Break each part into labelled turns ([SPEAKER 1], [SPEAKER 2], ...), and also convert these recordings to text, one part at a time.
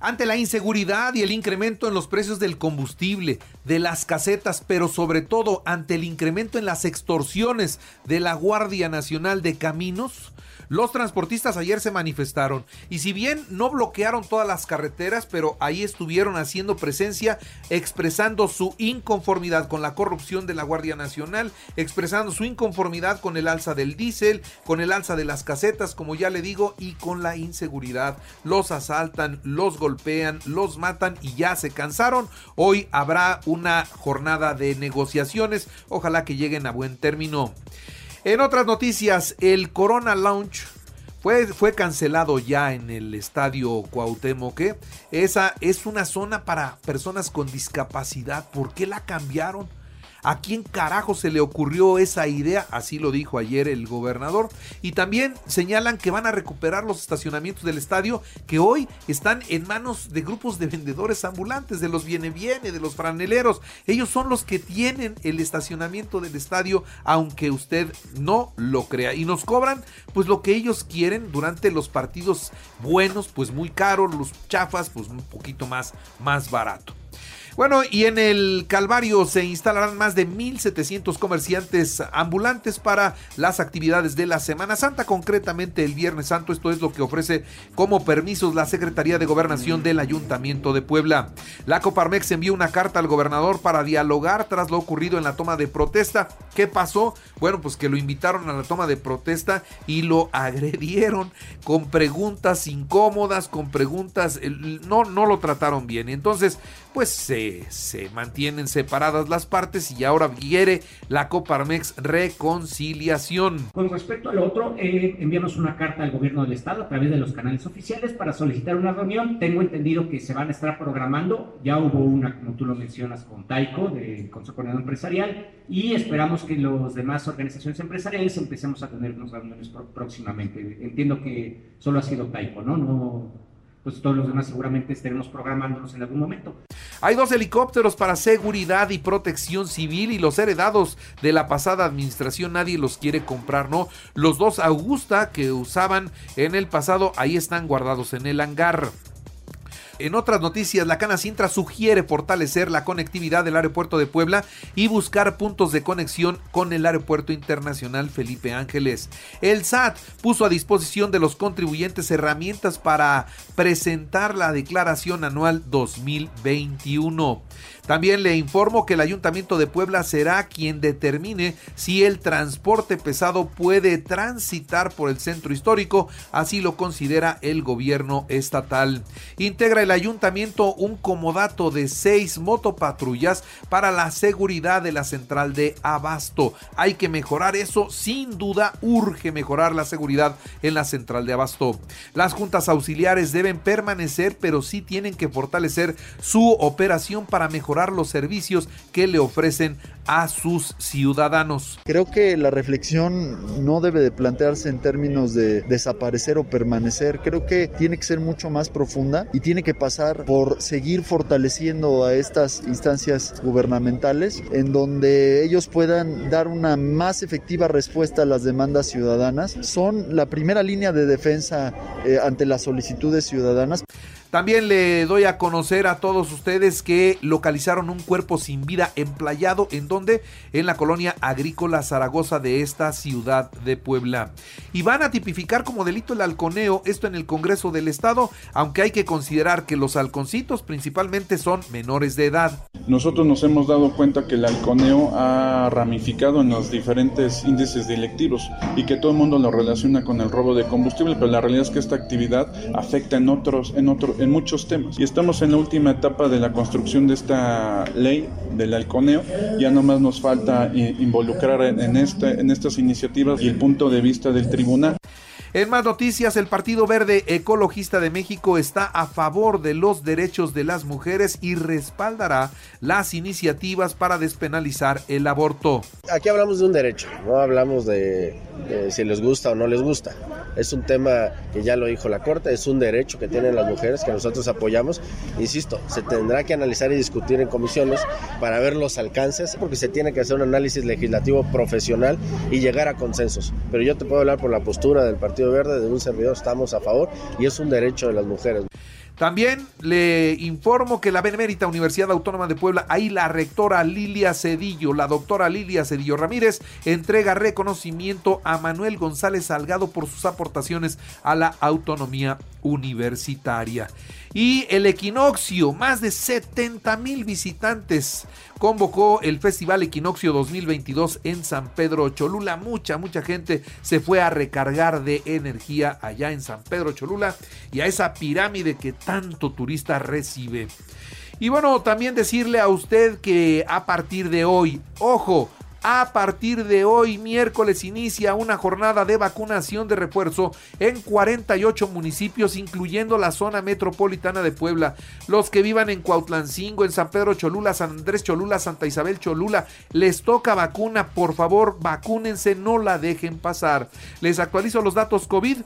[SPEAKER 1] Ante la inseguridad y el incremento en los precios del combustible, de las casetas, pero sobre todo ante el incremento en las extorsiones de la Guardia Nacional de Caminos, los transportistas ayer se manifestaron y si bien no bloquearon todas las carreteras, pero ahí estuvieron haciendo presencia, expresando su inconformidad con la corrupción de la Guardia Nacional, expresando su inconformidad con el alza del diésel, con el alza de las casetas, como ya le digo, y con la inseguridad. Los asaltan, los golpean, los matan y ya se cansaron. Hoy habrá una jornada de negociaciones, ojalá que lleguen a buen término. En otras noticias, el Corona Lounge fue, fue, cancelado ya en el estadio Cuauhtémoc. ¿eh? Esa es una zona para personas con discapacidad. ¿Por qué la cambiaron? ¿A quién carajo se le ocurrió esa idea? Así lo dijo ayer el gobernador. Y también señalan que van a recuperar los estacionamientos del estadio que hoy están en manos de grupos de vendedores ambulantes, de los viene viene, de los franeleros. Ellos son los que tienen el estacionamiento del estadio, aunque usted no lo crea. Y nos cobran pues lo que ellos quieren durante los partidos buenos, pues muy caros, los chafas, pues un poquito más, más barato. Bueno, y en el Calvario se instalarán más de 1.700 comerciantes ambulantes para las actividades de la Semana Santa, concretamente el Viernes Santo. Esto es lo que ofrece como permisos la Secretaría de Gobernación del Ayuntamiento de Puebla. La Coparmex envió una carta al gobernador para dialogar tras lo ocurrido en la toma de protesta. ¿Qué pasó? Bueno, pues que lo invitaron a la toma de protesta y lo agredieron con preguntas incómodas, con preguntas, no, no lo trataron bien. Entonces, pues se se, mantienen separadas las partes y ahora quiere la Coparmex reconciliación.
[SPEAKER 2] Con respecto al otro, eh, enviamos una carta al gobierno del estado a través de los canales oficiales para solicitar una reunión. Tengo entendido que se van a estar programando. Ya hubo una, como tú lo mencionas, con Taico, del Consejo Coordinador Empresarial, y esperamos que los demás organizaciones empresariales empecemos a tener unas reuniones próximamente. Entiendo que solo ha sido Taico, ¿no? No pues todos los demás seguramente estaremos programándonos en algún momento.
[SPEAKER 1] Hay dos helicópteros para seguridad y protección civil y los heredados de la pasada administración nadie los quiere comprar, ¿no? Los dos Augusta que usaban en el pasado ahí están guardados en el hangar. En otras noticias, la Cana Sintra sugiere fortalecer la conectividad del aeropuerto de Puebla y buscar puntos de conexión con el aeropuerto internacional Felipe Ángeles. El SAT puso a disposición de los contribuyentes herramientas para presentar la declaración anual 2021. También le informo que el Ayuntamiento de Puebla será quien determine si el transporte pesado puede transitar por el centro histórico, así lo considera el gobierno estatal. Integra el ayuntamiento un comodato de seis motopatrullas para la seguridad de la central de Abasto. Hay que mejorar eso, sin duda urge mejorar la seguridad en la central de Abasto. Las juntas auxiliares deben permanecer, pero sí tienen que fortalecer su operación para mejorar los servicios que le ofrecen a sus ciudadanos.
[SPEAKER 3] Creo que la reflexión no debe de plantearse en términos de desaparecer o permanecer, creo que tiene que ser mucho más profunda y tiene que pasar por seguir fortaleciendo a estas instancias gubernamentales en donde ellos puedan dar una más efectiva respuesta a las demandas ciudadanas. Son la primera línea de defensa eh, ante las solicitudes ciudadanas.
[SPEAKER 1] También le doy a conocer a todos ustedes que localizaron un cuerpo sin vida emplayado en donde en la colonia agrícola Zaragoza de esta ciudad de Puebla. Y van a tipificar como delito el halconeo, esto en el Congreso del Estado, aunque hay que considerar que los halconcitos principalmente son menores de edad.
[SPEAKER 4] Nosotros nos hemos dado cuenta que el halconeo ha ramificado en los diferentes índices delictivos y que todo el mundo lo relaciona con el robo de combustible, pero la realidad es que esta actividad afecta en otros en otros en muchos temas. Y estamos en la última etapa de la construcción de esta ley del halconeo. Ya nomás nos falta involucrar en, este, en estas iniciativas y el punto de vista del tribunal.
[SPEAKER 1] En más noticias, el Partido Verde Ecologista de México está a favor de los derechos de las mujeres y respaldará las iniciativas para despenalizar el aborto.
[SPEAKER 5] Aquí hablamos de un derecho, no hablamos de, si les gusta o no les gusta. es un tema que ya lo dijo la Corte, es un derecho que tienen las mujeres que nosotros apoyamos. Insisto, se tendrá que analizar y discutir en comisiones para ver los alcances, porque se tiene que hacer un análisis legislativo profesional y llegar a consensos. Pero yo te puedo hablar por la postura del Partido Verde, de un servidor, estamos a favor y es un derecho de las mujeres.
[SPEAKER 1] También le informo que la Benemérita Universidad Autónoma de Puebla, ahí la rectora Lilia Cedillo, la doctora Lilia Cedillo Ramírez, entrega reconocimiento a Manuel González Salgado por sus aportaciones a la autonomía universitaria. Y el equinoccio, más de 70 mil visitantes convocó el Festival Equinoccio 2022 en San Pedro Cholula. Mucha, mucha gente se fue a recargar de energía allá en San Pedro Cholula y a esa pirámide que tanto turista recibe. Y bueno, también decirle a usted que a partir de hoy, ojo, a partir de hoy, miércoles, inicia una jornada de vacunación de refuerzo en 48 municipios, incluyendo la zona metropolitana de Puebla. Los que vivan en Cuautlancingo, en San Pedro Cholula, San Andrés Cholula, Santa Isabel Cholula, les toca vacuna. Por favor, vacúnense, no la dejen pasar. Les actualizo los datos COVID.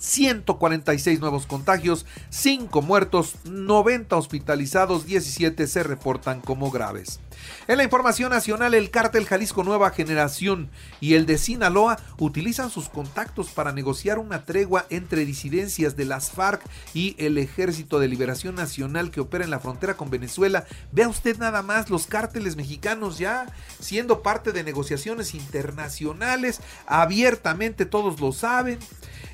[SPEAKER 1] 146 nuevos contagios, 5 muertos, 90 hospitalizados, 17 se reportan como graves. En la información nacional, el cártel Jalisco Nueva Generación y el de Sinaloa utilizan sus contactos para negociar una tregua entre disidencias de las FARC y el Ejército de Liberación Nacional que opera en la frontera con Venezuela. Vea usted nada más los cárteles mexicanos ya siendo parte de negociaciones internacionales, abiertamente todos lo saben.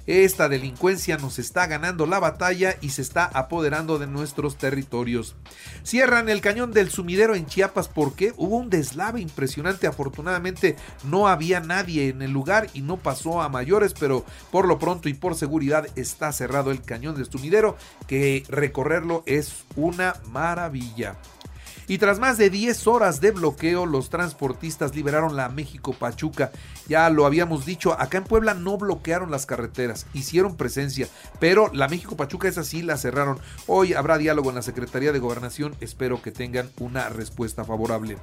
[SPEAKER 1] Esta delincuencia nos está ganando la batalla y se está apoderando de nuestros territorios. Cierran el cañón del sumidero en Chiapas porque hubo un deslave impresionante. Afortunadamente no había nadie en el lugar y no pasó a mayores, pero por lo pronto y por seguridad está cerrado el cañón del sumidero que recorrerlo es una maravilla. Y tras más de 10 horas de bloqueo, los transportistas liberaron la México Pachuca. Ya lo habíamos dicho, acá en Puebla no bloquearon las carreteras, hicieron presencia, pero la México Pachuca es así, la cerraron. Hoy habrá diálogo en la Secretaría de Gobernación, espero que tengan una respuesta favorable.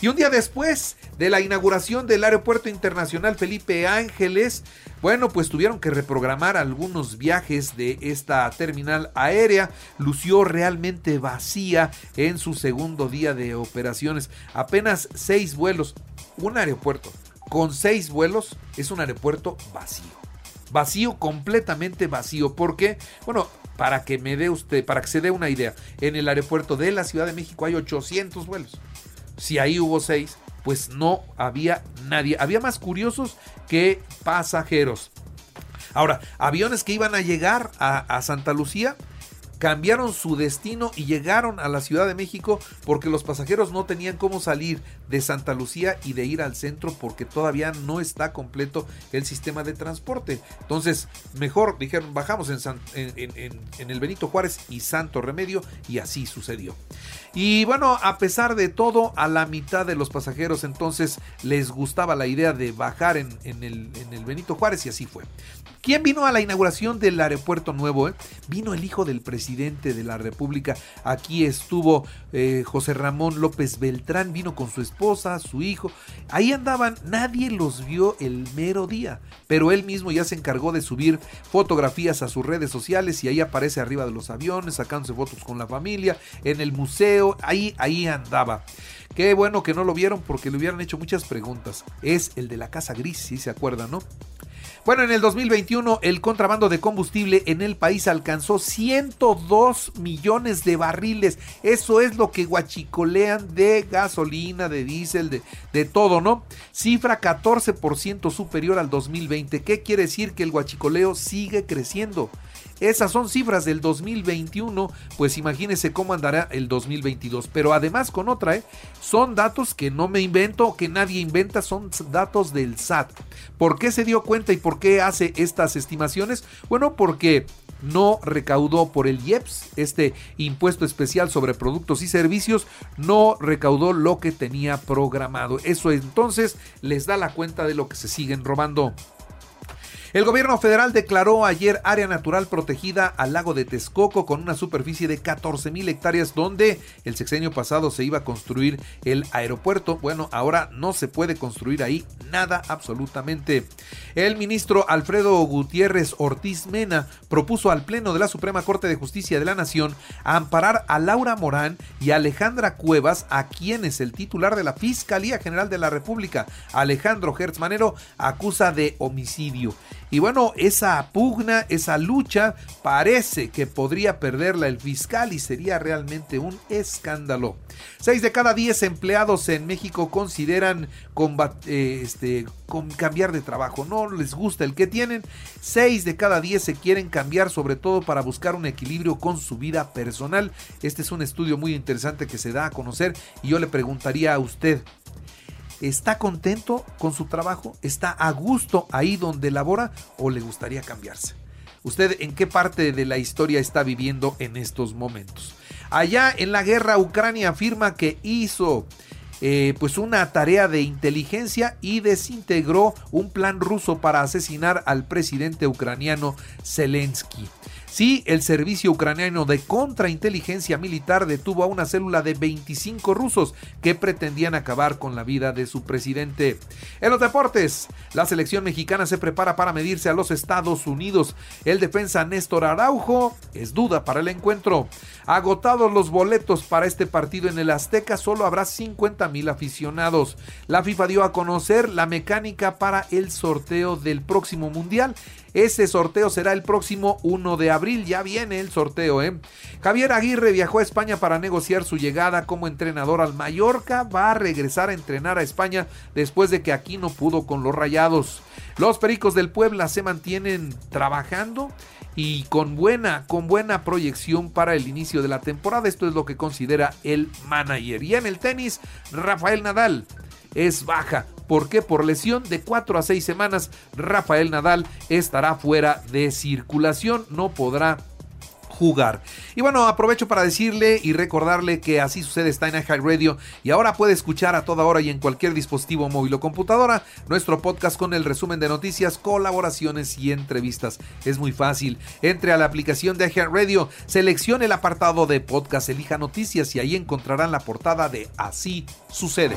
[SPEAKER 1] Y un día después de la inauguración del Aeropuerto Internacional Felipe Ángeles, bueno, pues tuvieron que reprogramar algunos viajes de esta terminal aérea. Lució realmente vacía en su segundo día de operaciones. Apenas seis vuelos. Un aeropuerto con seis vuelos es un aeropuerto vacío. Vacío, completamente vacío. porque Bueno, para que me dé usted, para que se dé una idea, en el aeropuerto de la Ciudad de México hay 800 vuelos. Si ahí hubo seis, pues no había nadie. Había más curiosos que pasajeros. Ahora, aviones que iban a llegar a, a Santa Lucía, cambiaron su destino y llegaron a la Ciudad de México porque los pasajeros no tenían cómo salir de Santa Lucía y de ir al centro porque todavía no está completo el sistema de transporte. Entonces, mejor dijeron, bajamos en, el Benito Juárez y Santo Remedio y así sucedió. Y bueno, a pesar de todo, a la mitad de los pasajeros entonces les gustaba la idea de bajar en, el, el Benito Juárez y así fue. ¿Quién vino a la inauguración del aeropuerto nuevo? Eh? Vino el hijo del presidente de la República. Aquí estuvo eh, José Ramón López Beltrán, vino con su esposa, su hijo. Ahí andaban, nadie los vio el mero día, pero él mismo ya se encargó de subir fotografías a sus redes sociales y ahí aparece arriba de los aviones, sacándose fotos con la familia, en el museo, ahí, ahí andaba. Qué bueno que no lo vieron porque le hubieran hecho muchas preguntas. Es el de la Casa Gris, si se acuerdan, ¿no? Bueno, en el 2021 el contrabando de combustible en el país alcanzó 102 millones de barriles. Eso es lo que guachicolean de gasolina, de diésel, de, de todo, ¿no? Cifra 14% superior al 2020. ¿Qué quiere decir? Que el guachicoleo sigue creciendo. Esas son cifras del 2021, pues imagínense cómo andará el 2022. Pero además con otra, ¿eh? son datos que no me invento, que nadie inventa, son datos del SAT. ¿Por qué se dio cuenta y por qué hace estas estimaciones? Bueno, porque no recaudó por el IEPS, este impuesto especial sobre productos y servicios, no recaudó lo que tenía programado. Eso entonces les da la cuenta de lo que se siguen robando. El gobierno federal declaró ayer área natural protegida al lago de Texcoco con una superficie de 14 mil hectáreas donde el sexenio pasado se iba a construir el aeropuerto. Bueno, ahora no se puede construir ahí nada absolutamente. El ministro Alfredo Gutiérrez Ortiz Mena propuso al Pleno de la Suprema Corte de Justicia de la Nación amparar a Laura Morán y Alejandra Cuevas, a quienes el titular de la Fiscalía General de la República, Alejandro Hertz Manero, acusa de homicidio. Y bueno, esa pugna, esa lucha, parece que podría perderla el fiscal y sería realmente un escándalo. Seis de cada diez empleados en México consideran eh, este, cambiar de trabajo. No les gusta el que tienen. Seis de cada diez se quieren cambiar, sobre todo para buscar un equilibrio con su vida personal. Este es un estudio muy interesante que se da a conocer y yo le preguntaría a usted, ¿Está contento con su trabajo? ¿Está a gusto ahí donde labora o le gustaría cambiarse? ¿Usted en qué parte de la historia está viviendo en estos momentos? Allá en la guerra Ucrania afirma que hizo eh, pues una tarea de inteligencia y desintegró un plan ruso para asesinar al presidente ucraniano Zelensky. Sí, el servicio ucraniano de contrainteligencia militar detuvo a una célula de 25 rusos que pretendían acabar con la vida de su presidente. En los deportes, la selección mexicana se prepara para medirse a los Estados Unidos. El defensa Néstor Araujo es duda para el encuentro. Agotados los boletos para este partido en el Azteca, solo habrá 50 mil aficionados. La FIFA dio a conocer la mecánica para el sorteo del próximo Mundial ese sorteo será el próximo 1 de abril. Ya viene el sorteo, ¿eh? Javier Aguirre viajó a España para negociar su llegada como entrenador al Mallorca. Va a regresar a entrenar a España después de que aquí no pudo con los rayados. Los Pericos del Puebla se mantienen trabajando y con buena, con buena proyección para el inicio de la temporada. Esto es lo que considera el manager. Y en el tenis, Rafael Nadal es baja. ¿Por qué? Por lesión de 4 a 6 semanas, Rafael Nadal estará fuera de circulación, no podrá jugar. Y bueno, aprovecho para decirle y recordarle que así sucede está en Radio y ahora puede escuchar a toda hora y en cualquier dispositivo móvil o computadora nuestro podcast con el resumen de noticias, colaboraciones y entrevistas. Es muy fácil. Entre a la aplicación de Radio, seleccione el apartado de podcast, elija noticias y ahí encontrarán la portada de Así sucede.